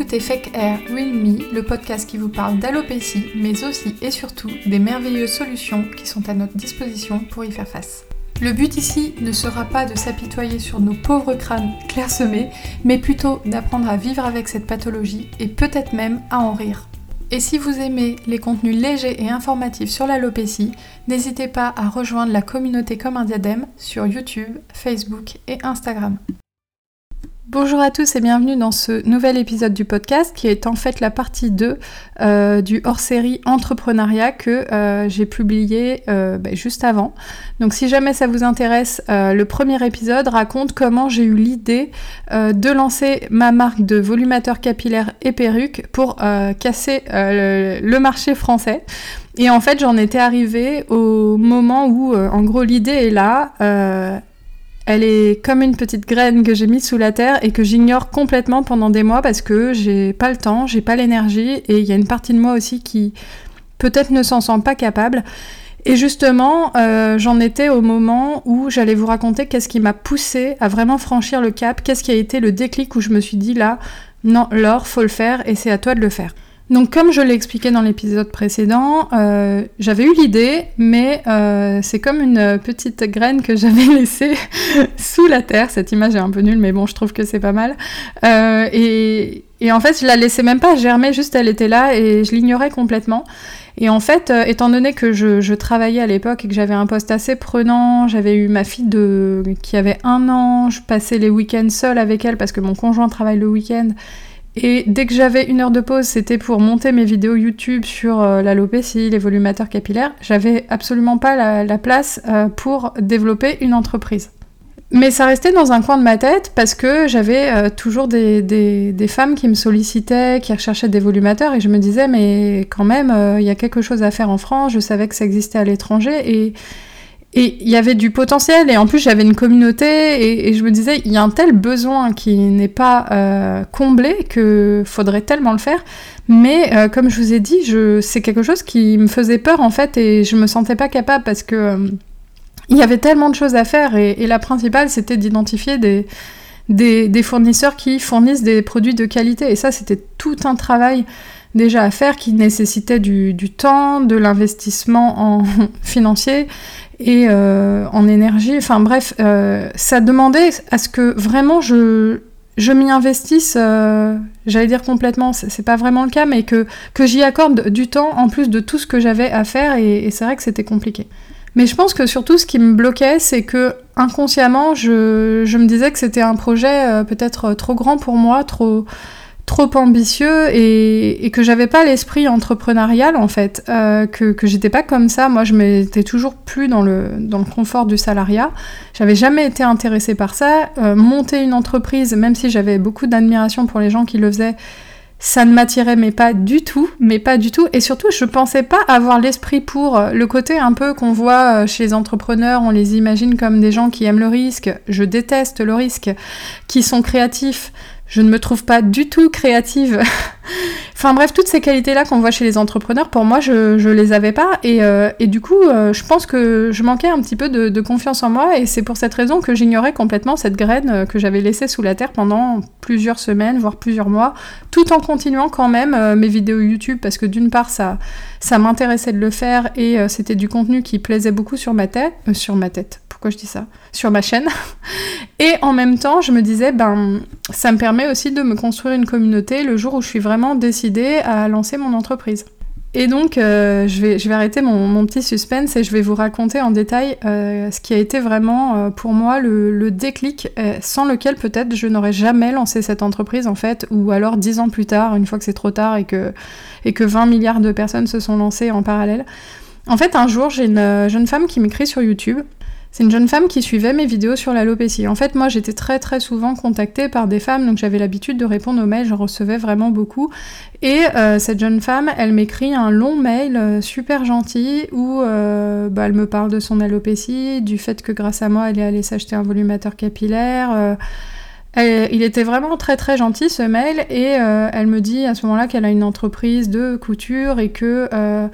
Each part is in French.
écoutez Fake Air Real Me, le podcast qui vous parle d'alopécie, mais aussi et surtout des merveilleuses solutions qui sont à notre disposition pour y faire face. Le but ici ne sera pas de s'apitoyer sur nos pauvres crânes clairsemés, mais plutôt d'apprendre à vivre avec cette pathologie et peut-être même à en rire. Et si vous aimez les contenus légers et informatifs sur l'alopécie, n'hésitez pas à rejoindre la communauté comme un diadème sur YouTube, Facebook et Instagram. Bonjour à tous et bienvenue dans ce nouvel épisode du podcast qui est en fait la partie 2 euh, du hors-série entrepreneuriat que euh, j'ai publié euh, bah, juste avant. Donc si jamais ça vous intéresse, le premier épisode raconte comment j'ai eu l'idée de lancer ma marque de volumateur capillaire et perruque pour casser le, marché français. Et en fait, j'en étais arrivée au moment où, en gros, l'idée est là. Elle est comme une petite graine que j'ai mise sous la terre et que j'ignore complètement pendant des mois parce que j'ai pas le temps, j'ai pas l'énergie et il y a une partie de moi aussi qui peut-être ne s'en sent pas capable. Et justement, euh, j'en étais au moment où j'allais vous raconter qu'est-ce qui m'a poussé à vraiment franchir le cap, qu'est-ce qui a été le déclic où je me suis dit là, non, Laure, faut le faire et c'est à toi de le faire. Donc comme je l'ai expliqué dans l'épisode précédent, euh, j'avais eu l'idée, mais euh, c'est comme une petite graine que j'avais laissée sous la terre. Cette image est un peu nulle, mais bon, je trouve que c'est pas mal. Euh, et, en fait, je la laissais même pas germer, juste elle était là et je l'ignorais complètement. Et en fait, étant donné que je, travaillais à l'époque et que j'avais un poste assez prenant, j'avais eu ma fille de, qui avait un an, je passais les week-ends seule avec elle parce que mon conjoint travaille le week-end. Et dès que j'avais une heure de pause, c'était pour monter mes vidéos YouTube sur euh, l'alopécie, les volumateurs capillaires. J'avais absolument pas la, place euh, pour développer une entreprise. Mais ça restait dans un coin de ma tête parce que j'avais euh, toujours des, des, femmes qui me sollicitaient, qui recherchaient des volumateurs et je me disais mais quand même il y a quelque chose à faire en France, je savais que ça existait à l'étranger et, et il y avait du potentiel, et en plus j'avais une communauté, et, je me disais, il y a un tel besoin qui n'est pas euh, comblé que faudrait tellement le faire. Mais euh, comme je vous ai dit, je, c'est quelque chose qui me faisait peur en fait, et je me sentais pas capable parce que euh, il y avait tellement de choses à faire, et, la principale c'était d'identifier des, des, des, fournisseurs qui fournissent des produits de qualité, et ça c'était tout un travail déjà à faire qui nécessitait du, du temps, de l'investissement en financier et euh, en énergie. Enfin bref, euh, ça demandait à ce que vraiment je, je m'y investisse, euh, j'allais dire complètement, c'est pas vraiment le cas, mais que, que j'y accorde du temps en plus de tout ce que j'avais à faire, et, et c'est vrai que c'était compliqué. Mais je pense que surtout ce qui me bloquait, c'est que inconsciemment, je, je me disais que c'était un projet peut-être trop grand pour moi, trop trop ambitieux et, que j'avais pas l'esprit entrepreneurial en fait, euh, que, j'étais pas comme ça. Moi, je m'étais toujours plus dans le, dans le confort du salariat. J'avais jamais été intéressée par ça. Euh, monter une entreprise, même si j'avais beaucoup d'admiration pour les gens qui le faisaient, ça ne m'attirait mais pas du tout, mais pas du tout. Et surtout, je pensais pas avoir l'esprit pour euh, le côté un peu qu'on voit chez les entrepreneurs. On les imagine comme des gens qui aiment le risque. Je déteste le risque, qui sont créatifs je ne me trouve pas du tout créative. enfin bref, toutes ces qualités-là qu'on voit chez les entrepreneurs, pour moi, je les avais pas. Et, euh, du coup, euh, je pense que je manquais un petit peu de, de confiance en moi. Et c'est pour cette raison que j'ignorais complètement cette graine euh, que j'avais laissée sous la terre pendant plusieurs semaines, voire plusieurs mois, tout en continuant quand même mes vidéos YouTube, parce que d'une part, ça, ça m'intéressait de le faire et c'était du contenu qui plaisait beaucoup sur ma tête. sur ma tête pourquoi je dis ça, sur ma chaîne. Et en même temps, je me disais, ben, ça me permet aussi de me construire une communauté le jour où je suis vraiment décidée à lancer mon entreprise. Et donc, euh, je, vais, arrêter mon, petit suspense et je vais vous raconter en détail euh, ce qui a été vraiment euh, pour moi le, déclic, sans lequel peut-être je n'aurais jamais lancé cette entreprise en fait, ou alors dix ans plus tard, une fois que c'est trop tard et que, et que 20 milliards de personnes se sont lancées en parallèle. En fait, un jour, j'ai une jeune femme qui m'écrit sur YouTube c'est une jeune femme qui suivait mes vidéos sur l'alopécie. En fait, moi, j'étais très très souvent contactée par des femmes, donc j'avais l'habitude de répondre aux mails, j'en recevais vraiment beaucoup. Et euh, cette jeune femme, elle m'écrit un long mail euh, super gentil où euh, bah, elle me parle de son alopécie, du fait que grâce à moi, elle est allée s'acheter un volumateur capillaire il était vraiment très très gentil ce mail et euh, elle me dit à ce moment-là qu'elle a une entreprise de couture et que euh,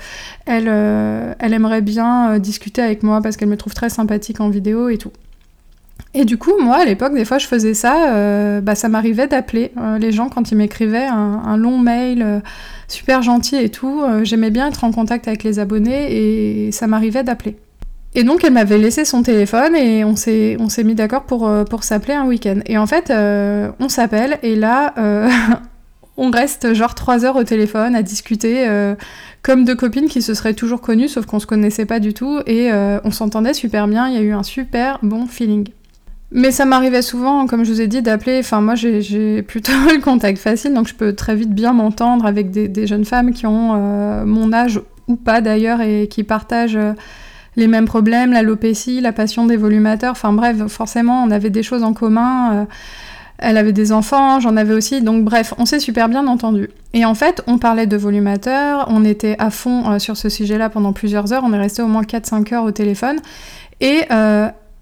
elle, euh, elle aimerait bien discuter avec moi parce qu'elle me trouve très sympathique en vidéo et tout. Et du coup, moi, à l'époque, des fois, je faisais ça. Bah, ça m'arrivait d'appeler les gens quand ils m'écrivaient un, long mail super gentil et tout. J'aimais bien être en contact avec les abonnés et ça m'arrivait d'appeler. Et donc, elle m'avait laissé son téléphone et on s'est, on s'est mis d'accord pour, pour s'appeler un week-end. Et en fait, on s'appelle et là, on reste genre trois heures au téléphone à discuter comme deux copines qui se seraient toujours connues, sauf qu'on se connaissait pas du tout et on s'entendait super bien. Il y a eu un super bon feeling. Mais ça m'arrivait souvent, comme je vous ai dit, d'appeler. Enfin, moi, j'ai plutôt le contact facile, donc je peux très vite bien m'entendre avec des, jeunes femmes qui ont euh, mon âge ou pas d'ailleurs et qui partagent euh, les mêmes problèmes, l'alopécie, la passion des volumateurs. Enfin, bref, forcément, on avait des choses en commun. Euh, elle avait des enfants, j'en avais aussi. Donc, bref, on s'est super bien entendu. Et en fait, on parlait de volumateurs, on était à fond sur ce sujet-là pendant plusieurs heures. On est resté au moins 4-5 heures au téléphone. Et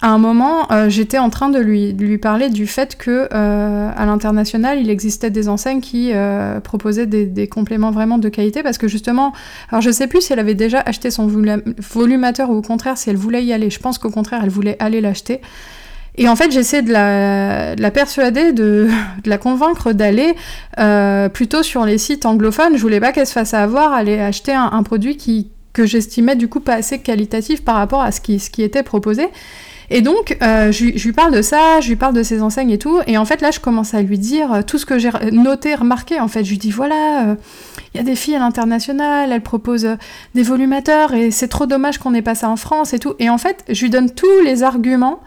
à un moment, euh, j'étais en train de lui, parler du fait que euh, à l'international, il existait des enseignes qui euh, proposaient des, compléments vraiment de qualité parce que justement, alors je sais plus si elle avait déjà acheté son volumateur ou au contraire si elle voulait y aller. Je pense qu'au contraire, elle voulait aller l'acheter. Et en fait, j'essaie de la, de la, persuader, de, la convaincre d'aller plutôt sur les sites anglophones. Je voulais pas qu'elle se fasse avoir, aller acheter un, produit qui, que j'estimais du coup pas assez qualitatif par rapport à ce qui était proposé. Et donc, euh, je, lui parle de ça, je lui parle de ses enseignes et tout. Et en fait, là, je commence à lui dire euh, tout ce que j'ai noté, remarqué. En fait, je lui dis voilà, euh, il y a des filles à l'international, elles proposent des volumateurs et c'est trop dommage qu'on ait pas ça en France et tout. Et en fait, je lui donne tous les arguments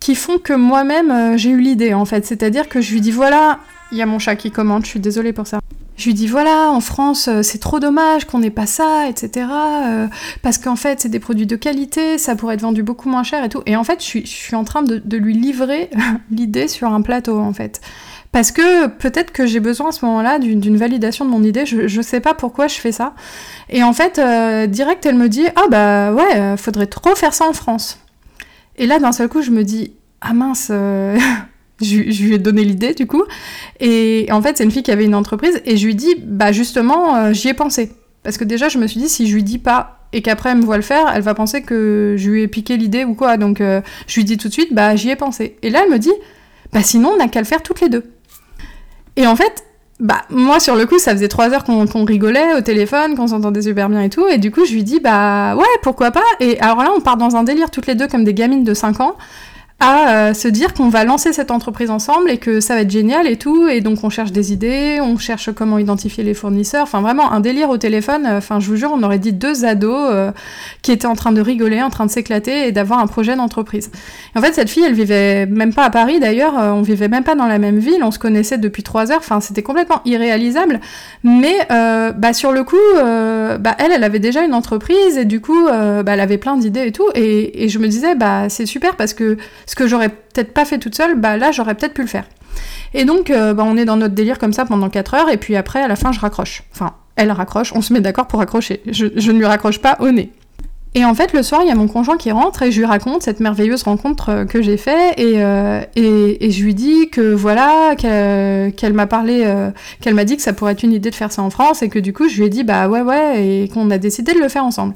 qui font que moi-même, j'ai eu l'idée, en fait. C'est-à-dire que je lui dis voilà, il y a mon chat qui commente, je suis désolée pour ça. Je lui dis voilà, en France, euh, c'est trop dommage qu'on n'ait pas ça, etc. Euh, parce qu'en fait, c'est des produits de qualité, ça pourrait être vendu beaucoup moins cher et tout. Et en fait, je suis, en train de, lui livrer l'idée sur un plateau, en fait. Parce que peut-être que j'ai besoin à ce moment-là d'une validation de mon idée, je, je sais pas pourquoi je fais ça. Et en fait, euh, direct, elle me dit Ah bah ouais, faudrait trop faire ça en France. Et là, d'un seul coup, je me dis Ah mince, je, lui ai donné l'idée du coup. Et en fait, c'est une fille qui avait une entreprise et je lui dis, bah justement, euh, j'y ai pensé. Parce que déjà, je me suis dit, si je lui dis pas et qu'après elle me voit le faire, elle va penser que je lui ai piqué l'idée ou quoi. Donc euh, je lui dis tout de suite, bah j'y ai pensé. Et là, elle me dit, bah sinon, on n'a qu'à le faire toutes les deux. Et en fait, bah moi sur le coup, ça faisait trois heures qu'on rigolait au téléphone, qu'on s'entendait super bien et tout. Et du coup, je lui dis, bah ouais, pourquoi pas. Et alors là, on part dans un délire toutes les deux comme des gamines de 5 ans à euh, se dire qu'on va lancer cette entreprise ensemble et que ça va être génial et tout. Et donc on cherche des idées, on cherche comment identifier les fournisseurs. Enfin vraiment un délire au téléphone. Enfin je vous jure, on aurait dit deux ados euh, qui étaient en train de rigoler, en train de s'éclater et d'avoir un projet d'entreprise. En fait cette fille, elle vivait même pas à Paris d'ailleurs. Euh, on vivait même pas dans la même ville. On se connaissait depuis trois heures. Enfin c'était complètement irréalisable. Mais bah sur le coup, bah elle, elle avait déjà une entreprise et du coup, bah, elle avait plein d'idées et tout. Et, et je me disais bah c'est super parce que ce que j'aurais peut-être pas fait toute seule, bah là j'aurais peut-être pu le faire. Et donc euh, bah, on est dans notre délire comme ça pendant 4 heures, et puis après à la fin je raccroche. Enfin, elle raccroche, on se met d'accord pour raccrocher. Je, ne lui raccroche pas au nez. Et en fait, le soir, il y a mon conjoint qui rentre et je lui raconte cette merveilleuse rencontre euh, que j'ai faite et, euh, et, je lui dis que voilà, qu'elle m'a parlé, qu'elle m'a dit que ça pourrait être une idée de faire ça en France et que du coup, je lui ai dit bah ouais, ouais, et qu'on a décidé de le faire ensemble.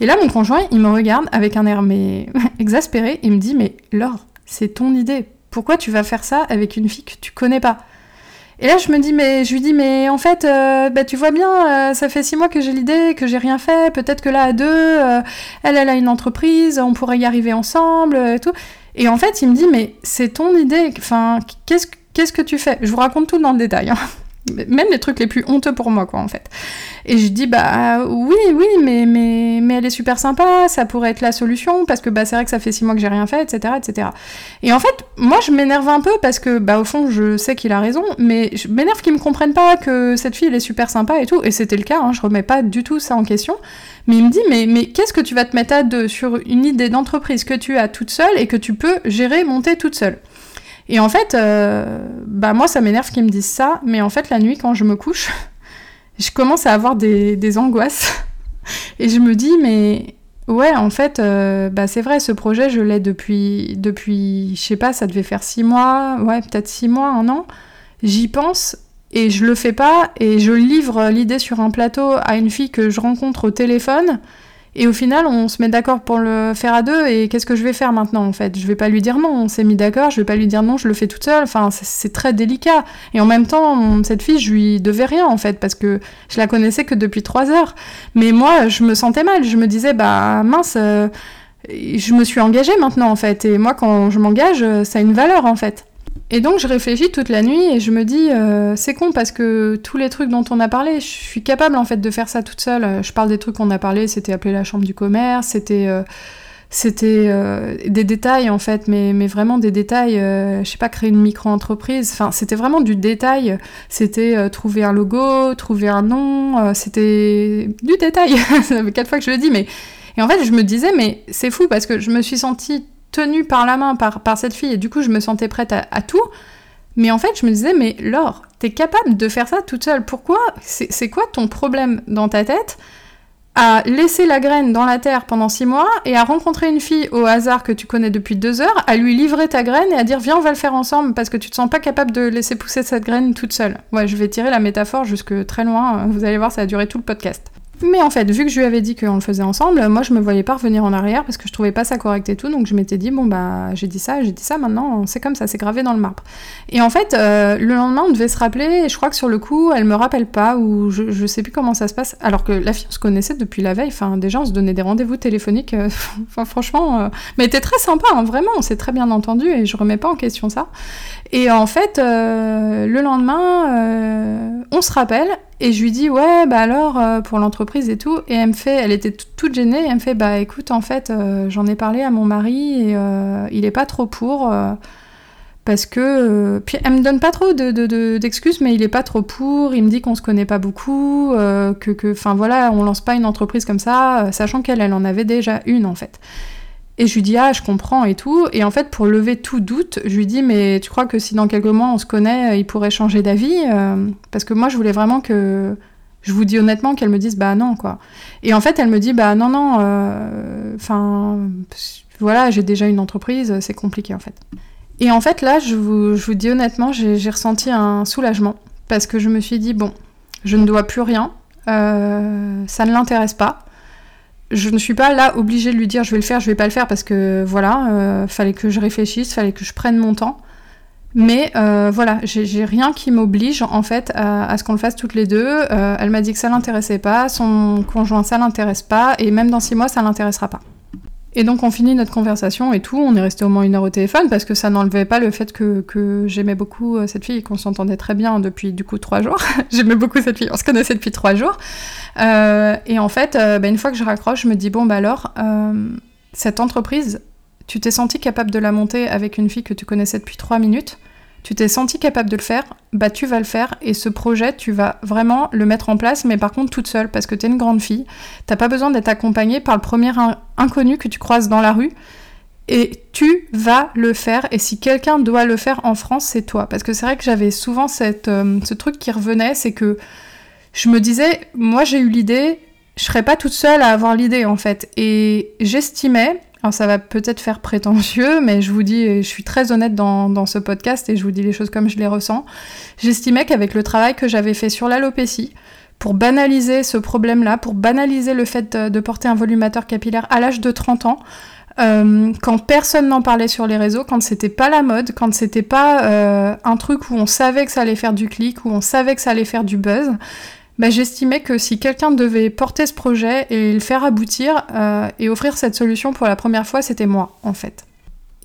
Et là, mon conjoint, il me regarde avec un air mais exaspéré. Il me dit Mais Laure, c'est ton idée. Pourquoi tu vas faire ça avec une fille que tu connais pas? Et là, je me dis Mais je lui dis Mais en fait, euh, bah, tu vois bien, euh, ça fait six mois que j'ai l'idée, que j'ai rien fait. Peut-être que là, à deux, euh, elle, elle a une entreprise, on pourrait y arriver ensemble et tout. Et en fait, il me dit Mais c'est ton idée. Enfin, qu'est-ce qu'est-ce que tu fais? Je vous raconte tout dans le détail. Hein même les trucs les plus honteux pour moi, quoi, en fait. Et je dis, bah oui, oui, mais, mais, mais elle est super sympa, ça pourrait être la solution, parce que bah, c'est vrai que ça fait six mois que j'ai rien fait, etc., etc. Et en fait, moi, je m'énerve un peu, parce que, bah, au fond, je sais qu'il a raison, mais je m'énerve qu'ils me comprennent pas que cette fille, elle est super sympa et tout, et c'était le cas, hein, je remets pas du tout ça en question. Mais il me dit, mais, mais qu'est-ce que tu vas te mettre à deux sur une idée d'entreprise que tu as toute seule et que tu peux gérer, monter toute seule? Et en fait, euh, bah moi, ça m'énerve qu'ils me disent ça, mais en fait, la nuit, quand je me couche, je commence à avoir des, des angoisses. Et je me dis, mais ouais, en fait, euh, bah c'est vrai, ce projet, je l'ai depuis, depuis, je sais pas, ça devait faire six mois, ouais, peut-être six mois, un an. J'y pense et je le fais pas, et je livre l'idée sur un plateau à une fille que je rencontre au téléphone. Et au final, on se met d'accord pour le faire à deux. Et qu'est-ce que je vais faire maintenant en fait? Je vais pas lui dire non. On s'est mis d'accord. Je vais pas lui dire non. Je le fais toute seule. Enfin, c'est très délicat. Et en même temps, cette fille, je lui devais rien en fait parce que je la connaissais que depuis trois heures. Mais moi, je me sentais mal. Je me disais bah mince. Euh, je me suis engagée maintenant en fait. Et moi, quand je m'engage, ça a une valeur en fait. Et donc je réfléchis toute la nuit et je me dis euh, c'est con parce que tous les trucs dont on a parlé, je suis capable en fait de faire ça toute seule. Je parle des trucs qu'on a parlé, c'était appeler la chambre du commerce, c'était euh, euh, des détails en fait, mais, mais vraiment des détails. je sais pas créer une micro-entreprise. Enfin c'était vraiment du détail. C'était trouver un logo, trouver un nom. c'était du détail. ça fait quatre fois que je le dis, mais et en fait je me disais mais c'est fou parce que je me suis sentie tenue par la main par, par cette fille et du coup je me sentais prête à, tout. Mais en fait, je me disais, mais Laure, t'es capable de faire ça toute seule. Pourquoi C'est quoi ton problème dans ta tête à laisser la graine dans la terre pendant six mois et à rencontrer une fille au hasard que tu connais depuis deux heures, à lui livrer ta graine et à dire viens on va le faire ensemble parce que tu te sens pas capable de laisser pousser cette graine toute seule. Ouais, je vais tirer la métaphore jusque très loin, vous allez voir ça a duré tout le podcast. Mais en fait, vu que je lui avais dit qu'on le faisait ensemble, moi je me voyais pas revenir en arrière parce que je trouvais pas ça correct et tout, donc je m'étais dit bon bah j'ai dit ça, j'ai dit ça, maintenant c'est comme ça, c'est gravé dans le marbre. Et en fait, euh, le lendemain on devait se rappeler, et je crois que sur le coup elle me rappelle pas ou je, je sais plus comment ça se passe, alors que la fille on se connaissait depuis la veille, enfin déjà on se donnait des rendez-vous téléphoniques, euh, enfin franchement, euh, mais elle était très sympa, hein, vraiment, on s'est très bien entendu et je remets pas en question ça. Et en fait, le lendemain, on se rappelle et je lui dis ouais bah alors euh, pour l'entreprise et tout. Et elle me fait elle était toute gênée. Elle me fait bah écoute en fait euh, j'en ai parlé à mon mari et euh, il est pas trop pour parce que puis elle me donne pas trop de, d'excuses mais il est pas trop pour. Il me dit qu'on se connaît pas beaucoup que que enfin voilà on lance pas une entreprise comme ça sachant qu'elle elle en avait déjà une en fait et je lui dis, ah, je comprends et tout. Et en fait, pour lever tout doute, je lui dis, mais tu crois que si dans quelques mois on se connaît, euh, il pourrait changer d'avis euh, Parce que moi, je voulais vraiment que. Je vous dis honnêtement qu'elle me dise, bah non, quoi. Et en fait, elle me dit, bah non, non, euh, enfin, voilà, j'ai déjà une entreprise, c'est compliqué en fait. Et en fait, là, je vous, je vous dis honnêtement, j'ai ressenti un soulagement. Parce que je me suis dit, bon, je ne dois plus rien, ça ne l'intéresse pas je ne suis pas là obligée de lui dire je vais le faire, je vais pas le faire parce que voilà, euh, fallait que je réfléchisse, fallait que je prenne mon temps. Mais euh, voilà, j'ai rien qui m'oblige en fait à, ce qu'on le fasse toutes les deux. Euh, elle m'a dit que ça l'intéressait pas, son conjoint ça l'intéresse pas, et même dans six mois ça l'intéressera pas. Et donc on finit notre conversation et tout, on est resté au moins une heure au téléphone parce que ça n'enlevait pas le fait que, j'aimais beaucoup euh, cette fille et qu'on s'entendait très bien depuis du coup trois jours. j'aimais beaucoup cette fille, on se connaissait depuis trois jours. Euh, et en fait, euh, bah, une fois que je raccroche, je me dis bon bah alors, cette entreprise, tu t'es senti capable de la monter avec une fille que tu connaissais depuis trois minutes? Tu t'es senti capable de le faire, bah tu vas le faire et ce projet, tu vas vraiment le mettre en place, mais par contre toute seule parce que tu es une grande fille. T'as pas besoin d'être accompagnée par le premier inconnu que tu croises dans la rue. Et tu vas le faire. Et si quelqu'un doit le faire en France, c'est toi. Parce que c'est vrai que j'avais souvent cette, euh, ce truc qui revenait, c'est que je me disais, moi j'ai eu l'idée, je serais pas toute seule à avoir l'idée en fait. Et j'estimais, alors ça va peut-être faire prétentieux, mais je vous dis, je suis très honnête dans, ce podcast et je vous dis les choses comme je les ressens. J'estimais qu'avec le travail que j'avais fait sur l'alopécie, pour banaliser ce problème-là, pour banaliser le fait de, porter un volumateur capillaire à l'âge de 30 ans, euh, quand personne n'en parlait sur les réseaux, quand c'était pas la mode, quand c'était pas euh, un truc où on savait que ça allait faire du clic, où on savait que ça allait faire du buzz, bah, j'estimais que si quelqu'un devait porter ce projet et le faire aboutir euh, et offrir cette solution pour la première fois, c'était moi, en fait.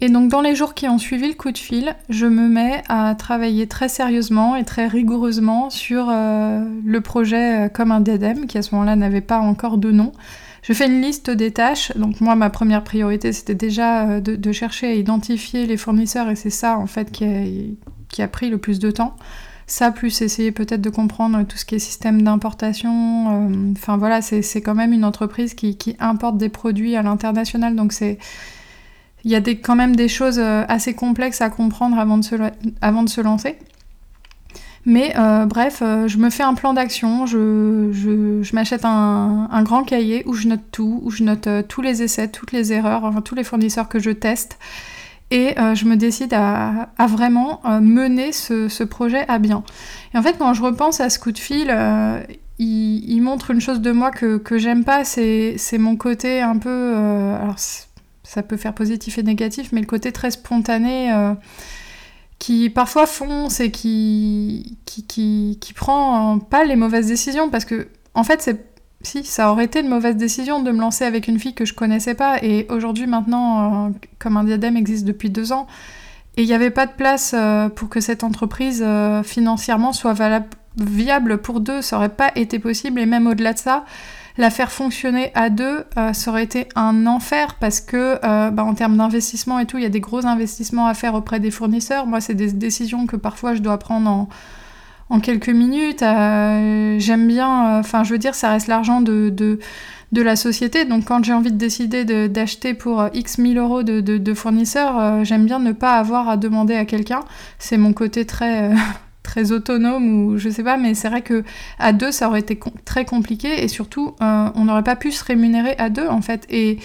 Et donc dans les jours qui ont suivi le coup de fil, je me mets à travailler très sérieusement et très rigoureusement sur euh, le projet euh, comme un DEDEM, qui à ce moment-là n'avait pas encore de nom. Je fais une liste des tâches, donc moi ma première priorité c'était déjà de, chercher à identifier les fournisseurs et c'est ça en fait qui a pris le plus de temps. Ça, plus essayer peut-être de comprendre tout ce qui est système d'importation. Euh, enfin voilà, c'est quand même une entreprise qui, importe des produits à l'international, donc c'est il y a des, quand même des choses euh, assez complexes à comprendre avant de se, avant de se lancer. Mais euh, bref, je me fais un plan d'action, je, je, m'achète un, un, grand cahier où je note tout, où je note tous les essais, toutes les erreurs, enfin, tous les fournisseurs que je teste et euh, je me décide à, vraiment euh, mener ce, projet à bien. Et en fait, quand je repense à ce coup de fil, euh, il, montre une chose de moi que, j'aime pas, c'est mon côté un peu... Alors ça peut faire positif et négatif, mais le côté très spontané qui parfois fonce et qui, qui, qui, qui, prend pas les mauvaises décisions parce que en fait c'est si ça aurait été une mauvaise décision de me lancer avec une fille que je connaissais pas et aujourd'hui maintenant euh, comme un diadème existe depuis deux ans et il n'y avait pas de place pour que cette entreprise financièrement soit viable pour deux, ça aurait pas été possible. Et même au-delà de ça, la faire fonctionner à deux, euh, ça aurait été un enfer parce que euh, bah, en termes d'investissement et tout, il y a des gros investissements à faire auprès des fournisseurs. Moi, c'est des décisions que parfois je dois prendre en, en quelques minutes. Euh, j'aime bien, enfin, je veux dire, ça reste l'argent de, de, la société. Donc, quand j'ai envie de décider d'acheter pour X mille euros de, de fournisseurs, j'aime bien ne pas avoir à demander à quelqu'un. C'est mon côté très très autonome ou je sais pas, mais c'est vrai que à deux ça aurait été très compliqué et surtout euh, on n'aurait pas pu se rémunérer à deux en fait. Et,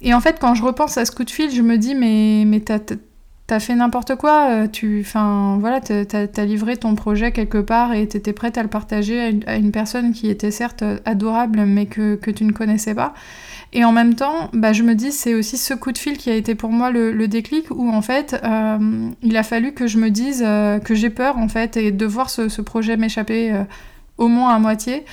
et en fait quand je repense à ce coup de fil, je me dis mais, mais t'as as fait n'importe quoi, euh, tu, enfin voilà, t'as as livré ton projet quelque part et t'étais prête à le partager à une, personne qui était certes adorable mais que, que tu ne connaissais pas. Et en même temps, bah, je me dis, c'est aussi ce coup de fil qui a été pour moi le, déclic où en fait, euh, il a fallu que je me dise euh, que j'ai peur en fait et de voir ce, projet m'échapper au moins à moitié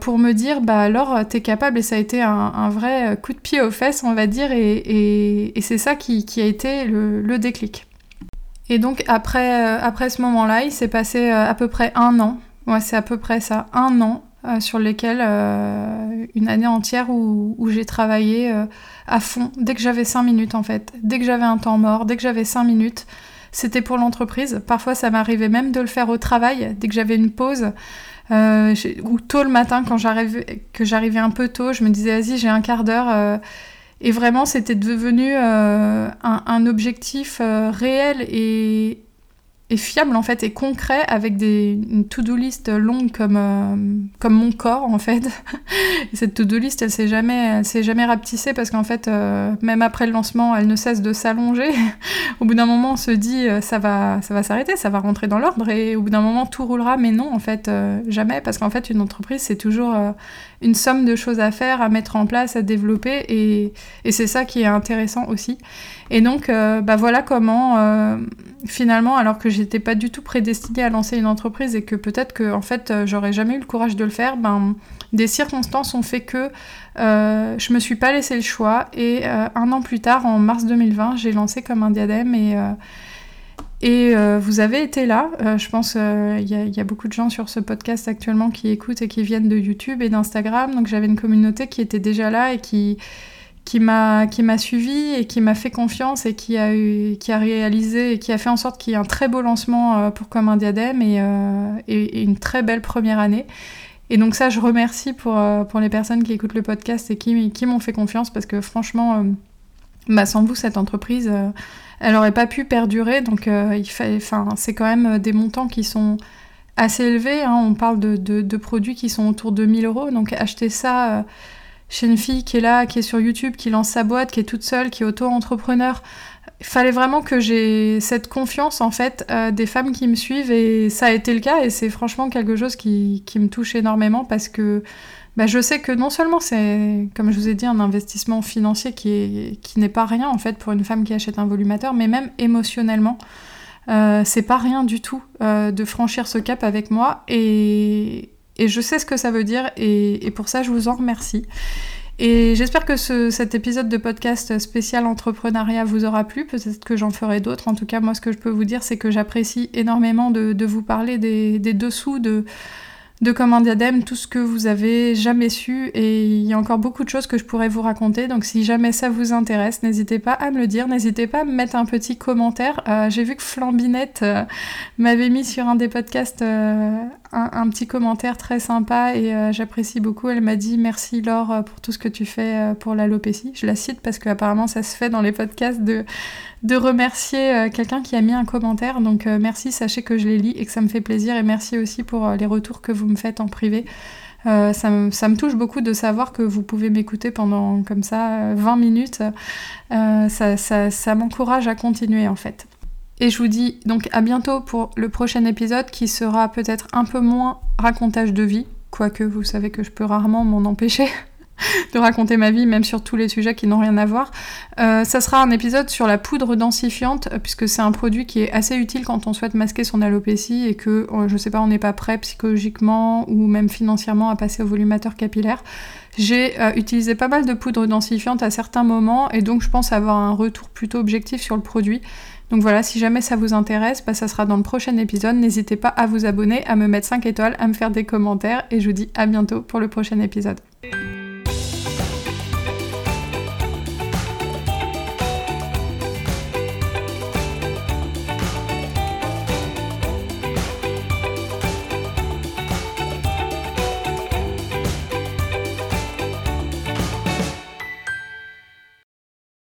pour me dire, bah alors, t'es capable et ça a été un, vrai coup de pied aux fesses, on va dire, et, c'est ça qui, a été le, déclic. Et donc après, après ce moment-là, il s'est passé à peu près un an, ouais, c'est à peu près ça, un an euh, sur lesquels euh, une année entière où, j'ai travaillé euh, à fond dès que j'avais 5 minutes en fait. Dès que j'avais un temps mort, dès que j'avais 5 minutes, c'était pour l'entreprise. Parfois ça m'arrivait même de le faire au travail, dès que j'avais une pause. Ou tôt le matin quand j'arrivais que j'arrivais un peu tôt, je me disais vas-y j'ai un quart d'heure et vraiment c'était devenu un, un, objectif réel et, fiable en fait et concret avec des, une to-do list longue comme, euh, comme mon corps en fait. et cette to-do list elle s'est jamais, s'est jamais rapetissée parce qu'en fait euh, même après le lancement elle ne cesse de s'allonger. au bout d'un moment on se dit euh, ça va, ça va s'arrêter, ça va rentrer dans l'ordre et au bout d'un moment tout roulera mais non en fait jamais parce qu'en fait une entreprise c'est toujours une somme de choses à faire, à mettre en place, à développer et, c'est ça qui est intéressant aussi. Et donc bah voilà comment finalement alors que j'étais pas du tout prédestinée à lancer une entreprise et que peut-être que en fait euh, j'aurais jamais eu le courage de le faire, ben des circonstances ont fait que euh, je me suis pas laissé le choix et euh, un an plus tard, en mars 2020, j'ai lancé comme un diadème et et vous avez été là. je pense qu'il y, y, a beaucoup de gens sur ce podcast actuellement qui écoutent et qui viennent de YouTube et d'Instagram. Donc j'avais une communauté qui était déjà là et qui, qui m'a suivi et qui m'a fait confiance et qui a eu qui a réalisé et qui a fait en sorte qu'il y ait un très beau lancement euh, pour comme un diadème euh, et, et, une très belle première année. Et donc ça, je remercie pour, euh, pour les personnes qui écoutent le podcast et qui, qui m'ont fait confiance parce que franchement, bah, sans vous, cette entreprise, elle n'aurait pas pu perdurer. Donc il fait, enfin, c'est quand même des montants qui sont assez élevés. Hein. On parle de, produits qui sont autour de 1000 euros. Donc acheter ça chez une fille qui est là, qui est sur YouTube, qui lance sa boîte, qui est toute seule, qui est auto-entrepreneur. Il fallait vraiment que j'ai cette confiance en fait euh, des femmes qui me suivent et ça a été le cas et c'est franchement quelque chose qui, me touche énormément parce que bah, je sais que non seulement c'est, comme je vous ai dit, un investissement financier qui, est, qui n'est pas rien en fait pour une femme qui achète un volumateur, mais même émotionnellement, euh, c'est pas rien du tout euh, de franchir ce cap avec moi et, et je sais ce que ça veut dire et, pour ça je vous en remercie. Et j'espère que cet épisode de podcast spécial entrepreneuriat vous aura plu. Peut-être que j'en ferai d'autres. En tout cas, moi, ce que je peux vous dire, c'est que j'apprécie énormément de, vous parler des, des dessous de, de Comme un diadème, tout ce que vous avez jamais su et il y a encore beaucoup de choses que je pourrais vous raconter. Donc si jamais ça vous intéresse, n'hésitez pas à me le dire, n'hésitez pas à me mettre un petit commentaire. Euh, j'ai vu que Flambinette euh, m'avait mis sur un des podcasts euh, un, petit commentaire très sympa et j'apprécie beaucoup. Elle m'a dit merci Laure pour tout ce que tu fais pour l'alopécie. Je la cite parce qu'apparemment ça se fait dans les podcasts de de remercier euh, quelqu'un qui a mis un commentaire. Donc euh, merci, sachez que je les lis et que ça me fait plaisir. Et merci aussi pour euh, les retours que vous me faites en privé. ça, me, touche beaucoup de savoir que vous pouvez m'écouter pendant comme ça 20 minutes. ça, ça m'encourage à continuer en fait. Et je vous dis donc à bientôt pour le prochain épisode qui sera peut-être un peu moins racontage de vie, quoique vous savez que je peux rarement m'en empêcher de raconter ma vie, même sur tous les sujets qui n'ont rien à voir. Euh, ça sera un épisode sur la poudre densifiante, euh, puisque c'est un produit qui est assez utile quand on souhaite masquer son alopécie et que, euh, je sais pas, on n'est pas prêt psychologiquement ou même financièrement à passer au volumateur capillaire. J'ai utilisé pas mal de poudre densifiante à certains moments et donc je pense avoir un retour plutôt objectif sur le produit. Donc voilà, si jamais ça vous intéresse, bah, ça sera dans le prochain épisode. N'hésitez pas à vous abonner, à me mettre 5 étoiles, à me faire des commentaires et je vous dis à bientôt pour le prochain épisode.